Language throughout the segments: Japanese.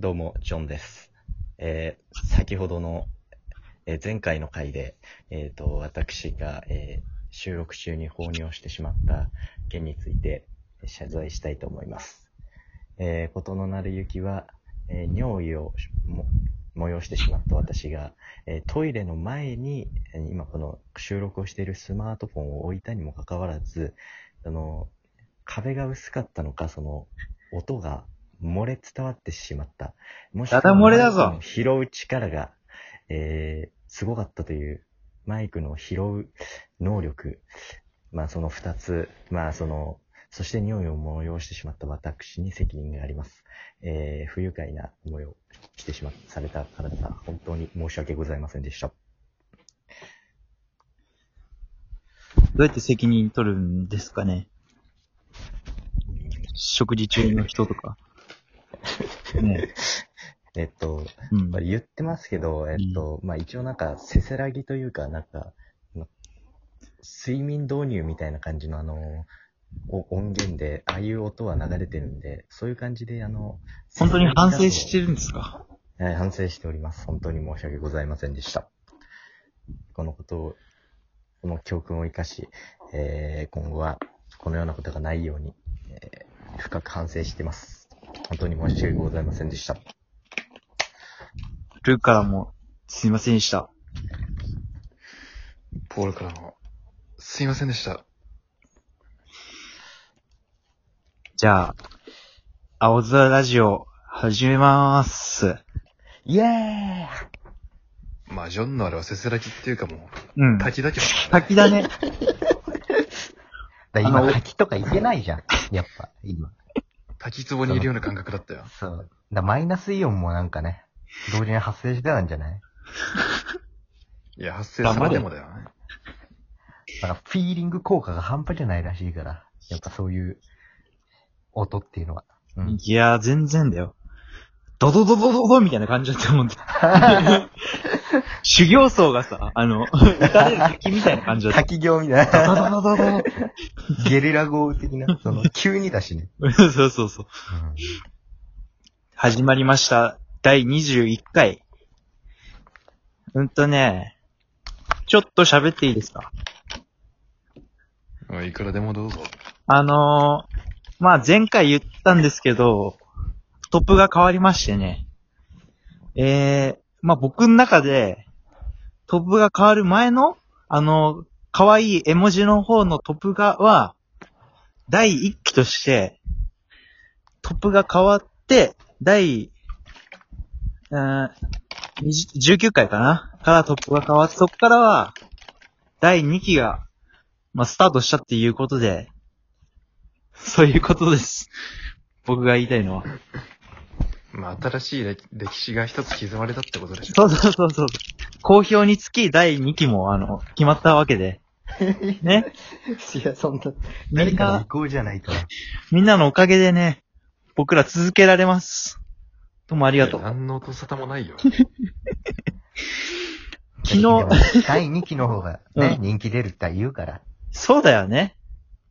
どうも、ジョンです。えー先ほどの、えー前回の回で、えっ、と、私が、えー収録中に放尿してしまった件について謝罪したいと思います。えー、ことのなるゆきは、えー尿意をも催してしまった私が、えトイレの前に、今この収録をしているスマートフォンを置いたにもかかわらず、あの、壁が薄かったのか、その、音が漏れ伝わってしまった。もしくはダダ漏れだぞマイクの拾う力が、えー、すごかったという、マイクの拾う能力。まあその二つ、まあその、そして匂いを催してしまった私に責任があります。えー、不愉快な思いをしてしま、された方々、本当に申し訳ございませんでした。どうやって責任取るんですかね食事中の人とか。ね えっと、うんまあ、言ってますけど、えっと、まあ一応なんか、せせらぎというか、なんか、ま睡眠導入みたいな感じのあの、お音源で、ああいう音は流れてるんで、そういう感じで、あの、本当に反省しるてるんですか？はい、反省しております。本当に申し訳ございませんでした。このことを、この教訓を生かし、えー、今後はこのようなことがないように、えー深く反省してます。本当に申し訳ございませんでした。ルーからも、すいませんでした。ポールからも、すいませんでした。じゃあ、青空ラジオ、始めまーす。イエーまあ、ジョンのあれはせせらぎっていうかもうんう、。滝だけど、滝だね。だあの今、滝とか行けないじゃん。やっぱ、今。滝壺にいるような感覚だったよ。そう。だマイナスイオンもなんかね、同時に発生してたんじゃない？いや、発生するでもだよね。だから、フィーリング効果が半端じゃないらしいから。やっぱそういう、音っていうのは。うん。いやー、全然だよ。ドドドドドドみたいな感じだったもん。修行僧がさ、あの、打たれる滝みたいな感じだった。滝行みたいドな。ドドドドゲリラ豪雨的な、その、急にだしね。ド。そうそうそう。始まりました。第21回。うんとね、ちょっと喋っていいですかまあいくらでもどうぞ。あのー、まあ、前回言ったんですけど、トップが変わりましてね。えー、まあ、僕の中で、トップが変わる前の、あの、可愛い絵文字の方のトップがは、第1期として、トップが変わって、第、うん、19回かなからトップが変わって、そっからは、第2期が、まあ、スタートしたっていうことで、そういうことです。僕が言いたいのは。まあ、新しい歴歴史が一つ刻まれたってことでしょ。そうそうそうそう。好評につき第2期も、あの、決まったわけで。ね。いや、そんな、みんな誰かの意、向じゃないから。みんなのおかげでね、僕ら続けられます。どうもありがとう。何の音沙汰もないよ。昨日でも第2期の方がね、うん人気出るって言うから。そうだよね。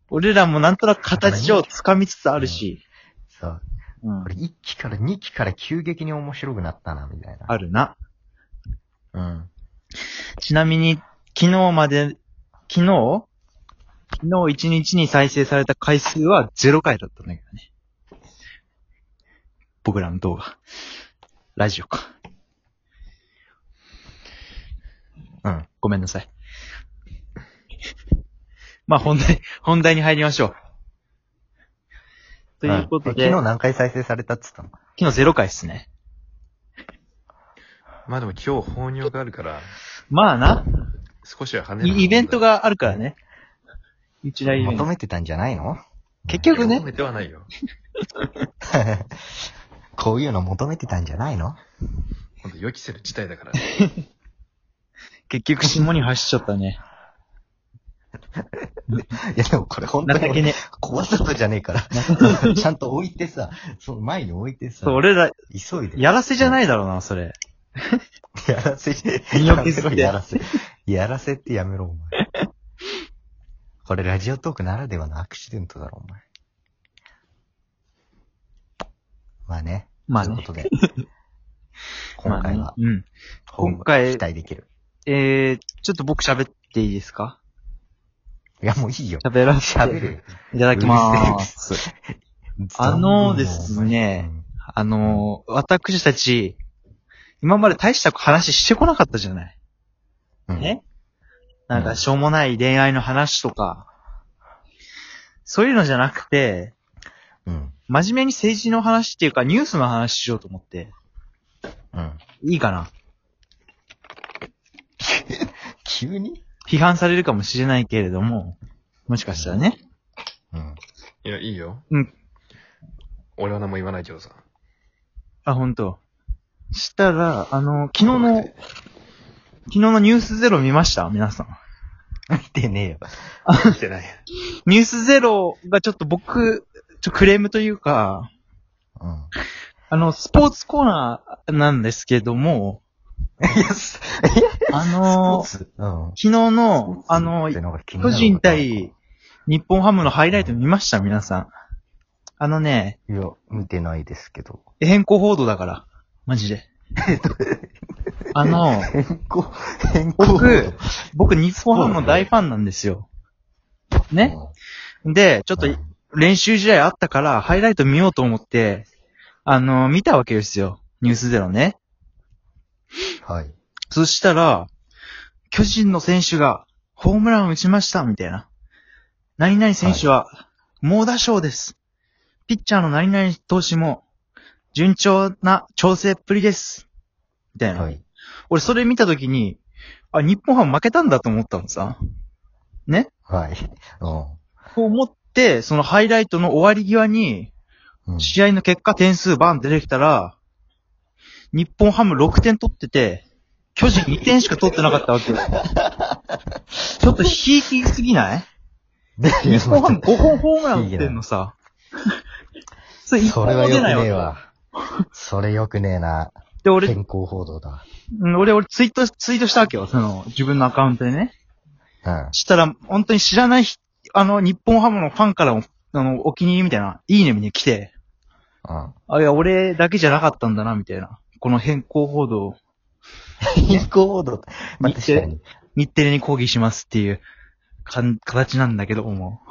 俺らもなんとなく形をつかみつつあるし。そう。うんこれ1期から2期から急激に面白くなったな、みたいな。あるな。うん。ちなみに、昨日まで、昨日？昨日1日に再生された回数は0回だったんだけどね。僕らの動画。ラジオか。うん。ごめんなさい。まあ本題、本題に入りましょう。ということで、昨日何回再生されたっつったの？昨日0回っすね。まあでも今日放尿があるから、まあな、少しは跳ねるイイベント。があるからね。一大イベン求ト。めてたんじゃないの？結局ね求、めてはないよ。こういうの求めてたんじゃないの？ほんと予期せる事態だから。結局霜に走っちゃったね。いやでもこれ本当に情けね。怖さとじゃねえから。ちゃんと置いてさ、その前に置いてさそう、、俺ら、急いで。やらせじゃないだろうな、それ。やらせ、身を削ってやらせ。やらせってやめろ、お前。これラジオトークならではのアクシデントだろ、お前。まあね。まあねというこ。とで、今回はまあね、うん。今回期待できる。えー、ちょっと僕喋っていいですか？いや、もういいよ。喋らせて喋る。いただきまーす。あのですねうんあのー、私たち、今まで大した話してこなかったじゃない。うんね？なんか、しょうもない恋愛の話とか、そういうのじゃなくて、うん。真面目に政治の話っていうか、ニュースの話しようと思って。うん。いいかな 急に？批判されるかもしれないけれども、もしかしたらね。うん。いや、いいよ。うん。俺は何も言わないけどさ。あ、本当。したら、あの、昨日の、昨日のニュースゼロ見ました？皆さん。見てねえよ。見てない。ニュースゼロがちょっと僕、ちょクレームというか、うん。あの、スポーツコーナーなんですけども、いや、スあの、ツうん。昨日の、あの、巨人対日本ハムのハイライト見ました？皆さん。あのね、いや、見てないですけど。変更報道だから。マジで。あの、変更、変更。僕、僕日本ハムの大ファンなんですよ。ね？で、ちょっと練習試合あったから、ハイライト見ようと思って、あの、見たわけですよ。ニュースゼロね。はい。そしたら、巨人の選手がホームランを打ちました、みたいな。何々選手は、猛打賞です。ピッチャーの何々投手も、順調な調整っぷりです。みたいな。はい。俺それ見たときに、あ、日本ハム負けたんだと思ったのさ。ね？はい。こう思って、そのハイライトの終わり際に、うん。試合の結果点数バン出てきたら、日本ハム6点取ってて、巨人2点しか取ってなかったわけよ。ちょっと引きすぎない？で日本ハム5本ホームラン打ってんのさ。それ1それはよく本も出ないわけねえわ。それよくねえな。で、俺、健康報道だ。うん俺、俺ツイート、ツイートしたわけよ。その、自分のアカウントでね。うん。したら、本当に知らないひ、あの、日本ハムのファンからも、あの、お気に入りみたいな、いいねに来て、うん。あ、いや、俺だけじゃなかったんだな、みたいな。この変更報道、健康報道。まあ、確かに。日テレに抗議しますっていう、かん、形なんだけども。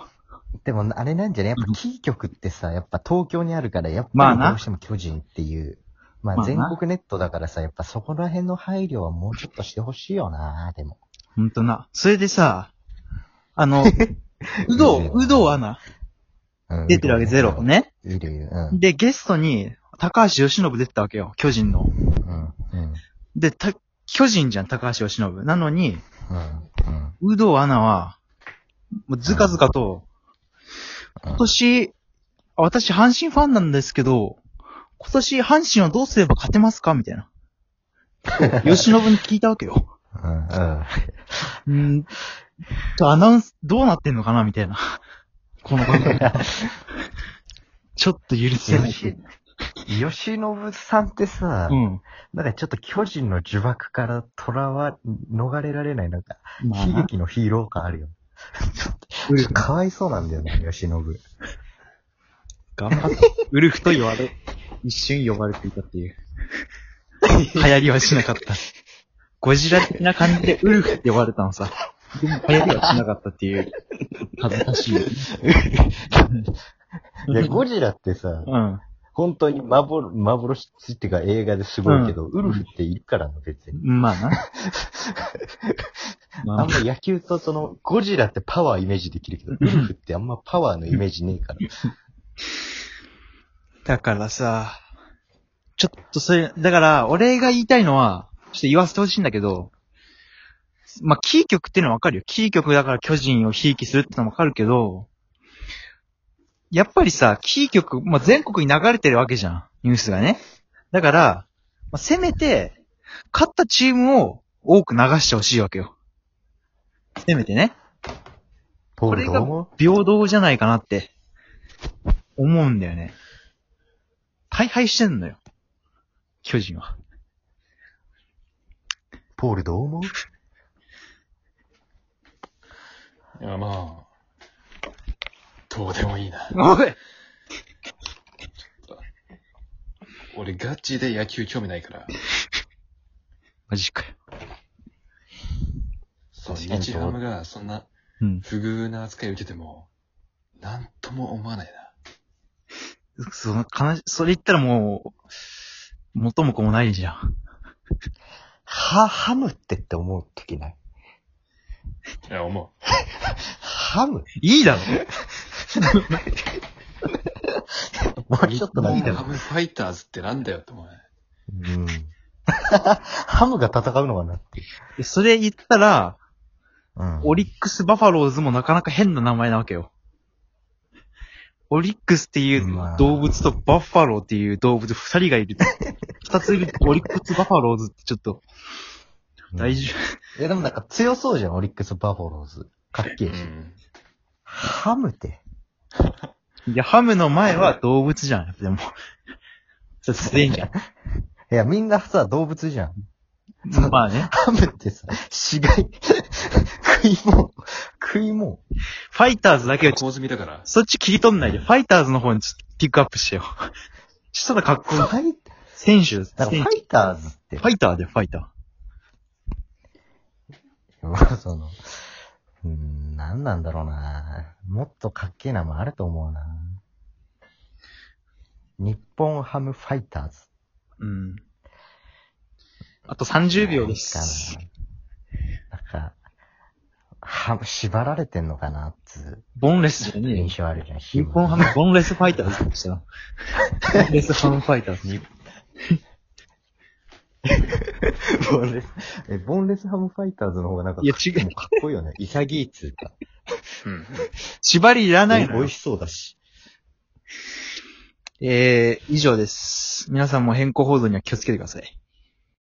でも、あれなんじゃねやっぱキー局ってさ、やっぱ東京にあるから、やっまあなぱりどうしても巨人っていう。まあまあな全国ネットだからさ、やっぱそこら辺の配慮はもうちょっとしてほしいよな、でも。ほんとな。それでさ、あの、うどう、うどうアナ、うん出てるわけゼロ。。ね。いるいる。うん。で、ゲストに、高橋由伸出てたわけよ。巨人の。うん。うん。で、た、巨人じゃん、高橋由伸。なのに、うん。うん。うどうアナは、もうずかずかと、今年、あ私、阪神ファンなんですけど、今年、阪神はどうすれば勝てますか？みたいな。吉信に聞いたわけよ。うん。うん。うん。とアナウンス、どうなってんのかな？みたいな。この番組。ちょっと許せない。吉吉信さんってさ、うん。なんかちょっと巨人の呪縛から囚わ、逃れられない、なんか、まあな、悲劇のヒーロー感あるよ。ウルフ、かわいそうなんだよな、吉信。頑張って。ウルフと言われ、一瞬呼ばれていたっていう。流行りはしなかった。ゴジラ的な感じでウルフって呼ばれたのさ。でも流行りはしなかったっていう。恥ずかしい。いや、ゴジラってさ、うん。本当に幻、幻っていうか映画ですごいけど、ウルフっているからな、別に。まあな。まあんま野球とその、ゴジラってパワーイメージできるけど、ウルフってあんまパワーのイメージねえから。だからさ、ちょっとそれ、だから、俺が言いたいのは、ちょっと言わせてほしいんだけど、まあ、キー局っていうのはわかるよ。キー局だから巨人をひいきするってのはわかるけど、やっぱりさ、キー局、まあ、全国に流れてるわけじゃん。ニュースがね。だから、まあ、せめて、勝ったチームを多く流してほしいわけよ。せめてね。ポールこれがどう思う平等じゃないかなって、思うんだよね。大敗してんのよ。巨人は。ポールどう思う？いや、まあ、どうでもいいな。おい俺ガチで野球興味ないから。マジかよ。そう、確かに日ハムがそんなうん。不遇な扱いを受けても、なんとも思わないな。その、悲し、それ言ったらもう、元も子もないじゃん。は、ハムってって思うときない？いや、思ハム？いいだろもうちょっとハムファイターズってなんだよって思うね。うん。ハムが戦うのかなっていう。でそれ言ったら、うん。オリックス・バファローズもなかなか変な名前なわけよ。オリックスっていうまあ動物とバッファローっていう動物二人がいる。二ついる オリックス・バファローズってちょっと、大丈いやでもなんか強そうじゃん、オリックス・バファローズ。かっけえし。うん。ハムって。夫。いや、ハムの前は動物じゃん。でも。それ強いんじゃん。いや、みんなさ、動物じゃん。まあね。ハムってさ、死骸。食い物。食い物。ファイターズだけはだから。そっち切り取んないで、ファイターズの方にちょっとピックアップしてよ。したらかっこいい。ファイ、選手です。選手なんかファイターズって。ファイターでファイタまあその、うーん、なんなんだろうな。もっとかっけえ名前あると思うな。日本ハムファイターズ。ー。うん。あと30秒です。なんか、は、縛られてんのかなっつうボンレスじゃねえよ。印象あるじゃん。日本ハムボンレスファイターズでしたよ。ボンレスハムファイターズ。ボンレス、え、ボンレスハムファイターズの方がなんか、いや違うもかっこいいよね。潔いっつうか。うん。縛りいらないのよ美味。しそうだし。えー、以上です。皆さんも変更報道には気をつけてください。